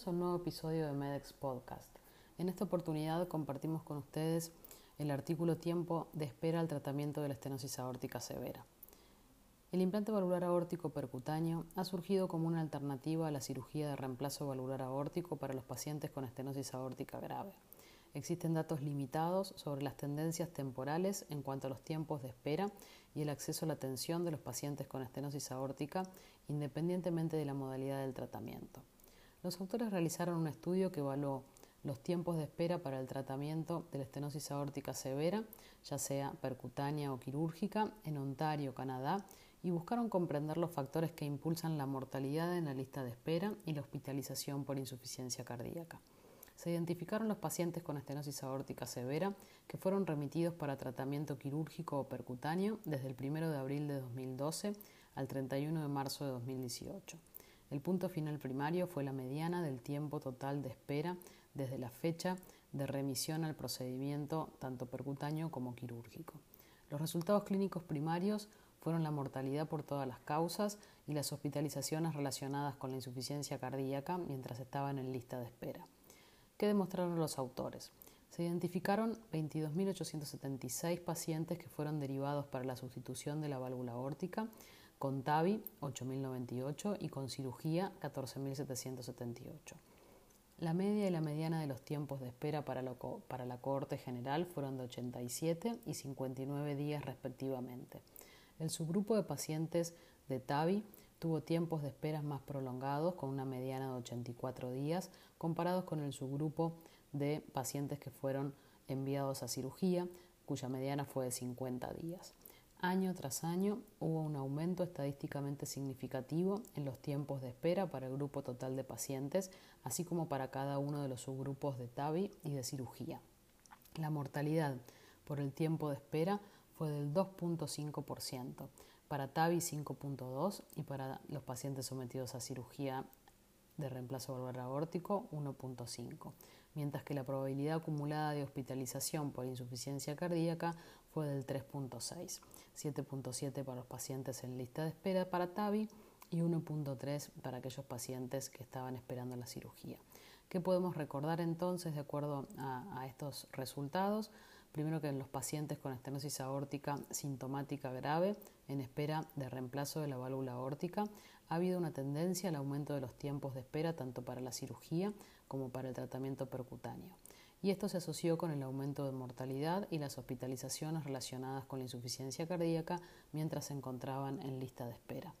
Bienvenidos un nuevo episodio de MEDEX Podcast. En esta oportunidad compartimos con ustedes el artículo Tiempo de espera al tratamiento de la estenosis aórtica severa. El implante valvular aórtico percutáneo ha surgido como una alternativa a la cirugía de reemplazo valvular aórtico para los pacientes con estenosis aórtica grave. Existen datos limitados sobre las tendencias temporales en cuanto a los tiempos de espera y el acceso a la atención de los pacientes con estenosis aórtica, independientemente de la modalidad del tratamiento. Los autores realizaron un estudio que evaluó los tiempos de espera para el tratamiento de la estenosis aórtica severa, ya sea percutánea o quirúrgica, en Ontario, Canadá, y buscaron comprender los factores que impulsan la mortalidad en la lista de espera y la hospitalización por insuficiencia cardíaca se identificaron los pacientes con estenosis aórtica severa que fueron remitidos para tratamiento quirúrgico o percutáneo desde el 1 de abril de 2012 al 31 de marzo de 2018. El punto final primario fue la mediana del tiempo total de espera desde la fecha de remisión al procedimiento tanto percutáneo como quirúrgico. Los resultados clínicos primarios fueron la mortalidad por todas las causas y las hospitalizaciones relacionadas con la insuficiencia cardíaca mientras estaban en lista de espera. ¿Qué demostraron los autores? Se identificaron 22.876 pacientes que fueron derivados para la sustitución de la válvula órtica, con TAVI 8.098 y con cirugía 14.778. La media y la mediana de los tiempos de espera para, para la cohorte general fueron de 87 y 59 días respectivamente. El subgrupo de pacientes de TAVI tuvo tiempos de espera más prolongados, con una mediana de 84 días, comparados con el subgrupo de pacientes que fueron enviados a cirugía, cuya mediana fue de 50 días. Año tras año hubo un aumento estadísticamente significativo en los tiempos de espera para el grupo total de pacientes, así como para cada uno de los subgrupos de TAVI y de cirugía. La mortalidad por el tiempo de espera fue del 2.5%, para TAVI 5.2 y para los pacientes sometidos a cirugía de reemplazo valvular aórtico 1.5, mientras que la probabilidad acumulada de hospitalización por insuficiencia cardíaca fue del 3.6, 7.7 para los pacientes en lista de espera para TAVI y 1.3 para aquellos pacientes que estaban esperando la cirugía. ¿Qué podemos recordar entonces de acuerdo a, a estos resultados? Primero que en los pacientes con estenosis aórtica sintomática grave, en espera de reemplazo de la válvula aórtica, ha habido una tendencia al aumento de los tiempos de espera tanto para la cirugía como para el tratamiento percutáneo. Y esto se asoció con el aumento de mortalidad y las hospitalizaciones relacionadas con la insuficiencia cardíaca mientras se encontraban en lista de espera.